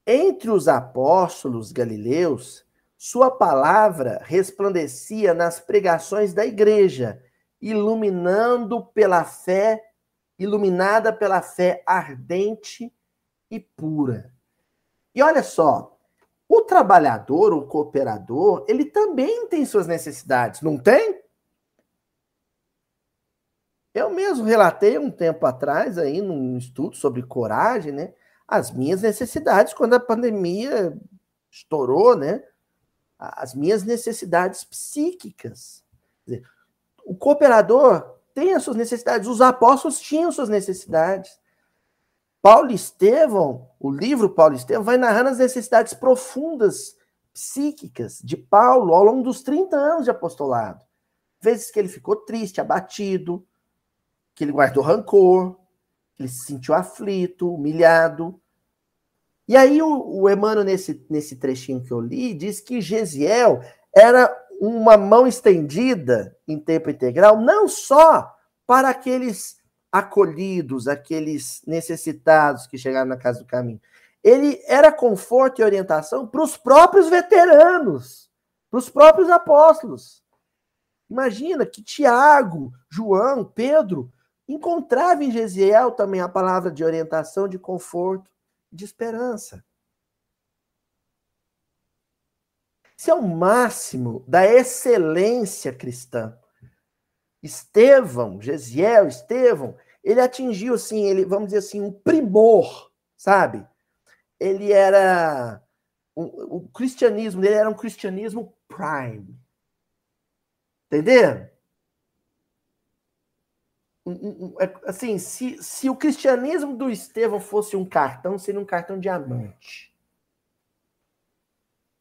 [SPEAKER 1] entre os apóstolos galileus, sua palavra resplandecia nas pregações da igreja, iluminando pela fé, iluminada pela fé ardente e pura. E olha só, o trabalhador, o cooperador, ele também tem suas necessidades, não tem? Eu mesmo relatei um tempo atrás aí num estudo sobre coragem, né? As minhas necessidades quando a pandemia estourou, né? As minhas necessidades psíquicas. Dizer, o cooperador tem as suas necessidades, os apóstolos tinham suas necessidades. Paulo Estevão, o livro Paulo Estevão, vai narrando as necessidades profundas psíquicas de Paulo ao longo dos 30 anos de apostolado. Vezes que ele ficou triste, abatido, que ele guardou rancor, que ele se sentiu aflito, humilhado. E aí o, o Emmanuel, nesse, nesse trechinho que eu li, diz que Gesiel era uma mão estendida em tempo integral, não só para aqueles acolhidos, aqueles necessitados que chegaram na casa do caminho. Ele era conforto e orientação para os próprios veteranos, para os próprios apóstolos. Imagina que Tiago, João, Pedro encontrava em Gesiel também a palavra de orientação, de conforto, de esperança. Isso é o máximo da excelência cristã. Estevão, Gesiel, Estevão, ele atingiu, assim, ele, vamos dizer assim, um primor, sabe? Ele era. O, o cristianismo dele era um cristianismo prime. Entenderam? É, assim, se, se o cristianismo do Estevão fosse um cartão, seria um cartão diamante.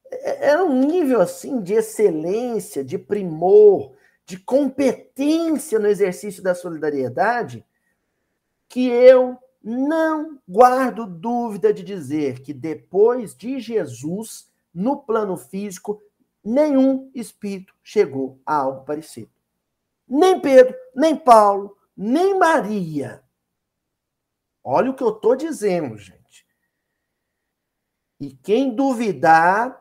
[SPEAKER 1] É, era um nível assim de excelência, de primor, de competência no exercício da solidariedade, que eu não guardo dúvida de dizer que depois de Jesus, no plano físico, nenhum espírito chegou a algo parecido. Nem Pedro, nem Paulo, nem Maria. Olha o que eu estou dizendo, gente. E quem duvidar,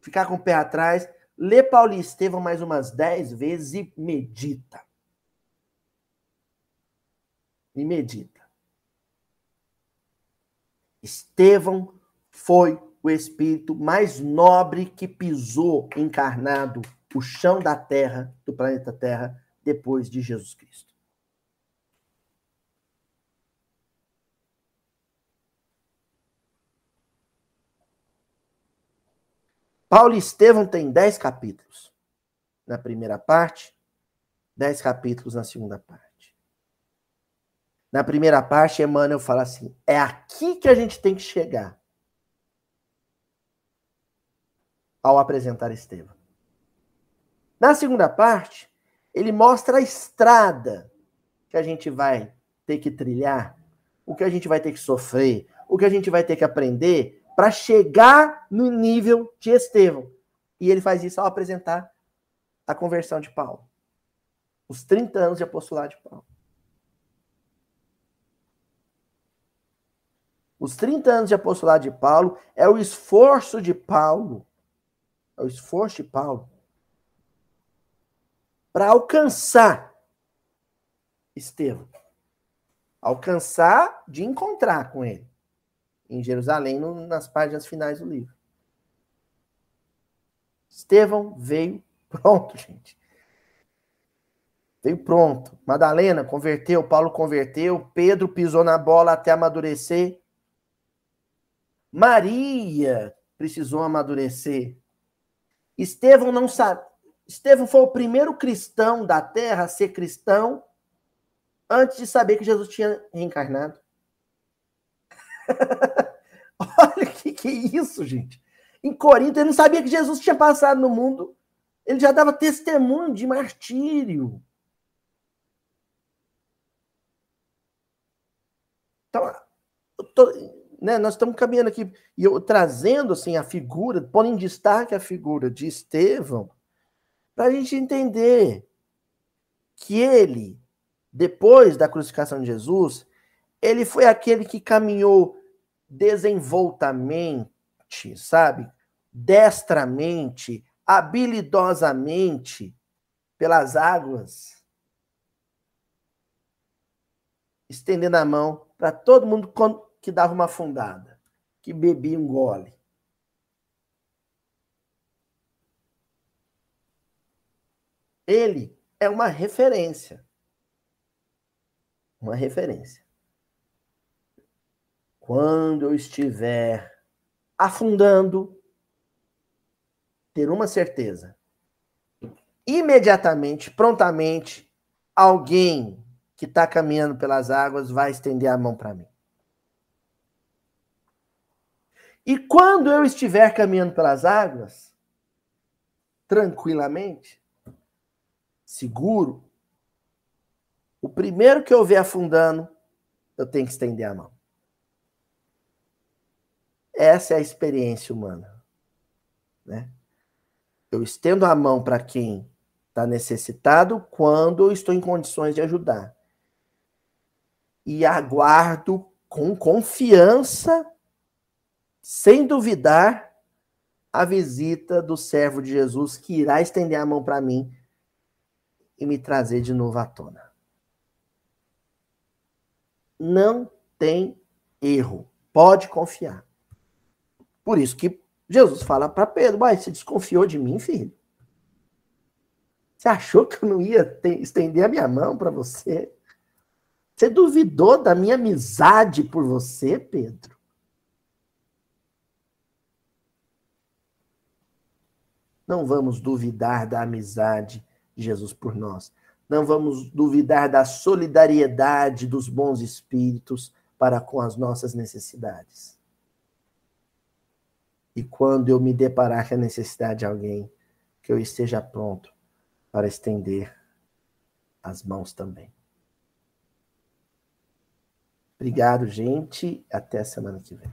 [SPEAKER 1] ficar com o pé atrás, lê Paulo e Estevão mais umas dez vezes e medita. E medita. Estevão foi o espírito mais nobre que pisou encarnado o chão da terra, do planeta Terra, depois de Jesus Cristo. Paulo e Estevão têm dez capítulos na primeira parte, dez capítulos na segunda parte. Na primeira parte, Emmanuel fala assim: é aqui que a gente tem que chegar ao apresentar Estevão. Na segunda parte, ele mostra a estrada que a gente vai ter que trilhar, o que a gente vai ter que sofrer, o que a gente vai ter que aprender para chegar no nível de Estevão. E ele faz isso ao apresentar a conversão de Paulo. Os 30 anos de apostolado de Paulo. Os 30 anos de apostolado de Paulo é o esforço de Paulo. É o esforço de Paulo para alcançar Estevão. Alcançar de encontrar com ele em Jerusalém, no, nas páginas finais do livro. Estevão veio pronto, gente. Veio pronto. Madalena converteu, Paulo converteu, Pedro pisou na bola até amadurecer. Maria precisou amadurecer. Estevão não sabe. Estevão foi o primeiro cristão da terra a ser cristão antes de saber que Jesus tinha reencarnado. Olha que que é isso, gente. Em Corinto, ele não sabia que Jesus tinha passado no mundo. Ele já dava testemunho de martírio. Então, tô, né, nós estamos caminhando aqui e eu trazendo assim a figura, pondo em destaque a figura de Estevão, para a gente entender que ele, depois da crucificação de Jesus, ele foi aquele que caminhou desenvoltamente, sabe? Destramente, habilidosamente pelas águas, estendendo a mão para todo mundo que dava uma afundada, que bebia um gole. Ele é uma referência. Uma referência. Quando eu estiver afundando, ter uma certeza. Imediatamente, prontamente, alguém que está caminhando pelas águas vai estender a mão para mim. E quando eu estiver caminhando pelas águas, tranquilamente, seguro, o primeiro que eu ver afundando, eu tenho que estender a mão. Essa é a experiência humana. Né? Eu estendo a mão para quem está necessitado quando eu estou em condições de ajudar e aguardo com confiança, sem duvidar, a visita do servo de Jesus que irá estender a mão para mim e me trazer de novo à tona. Não tem erro. Pode confiar. Por isso que Jesus fala para Pedro: Mas você desconfiou de mim, filho? Você achou que eu não ia estender a minha mão para você? Você duvidou da minha amizade por você, Pedro? Não vamos duvidar da amizade de Jesus por nós. Não vamos duvidar da solidariedade dos bons espíritos para com as nossas necessidades. E quando eu me deparar com a necessidade de alguém, que eu esteja pronto para estender as mãos também. Obrigado, gente. Até a semana que vem.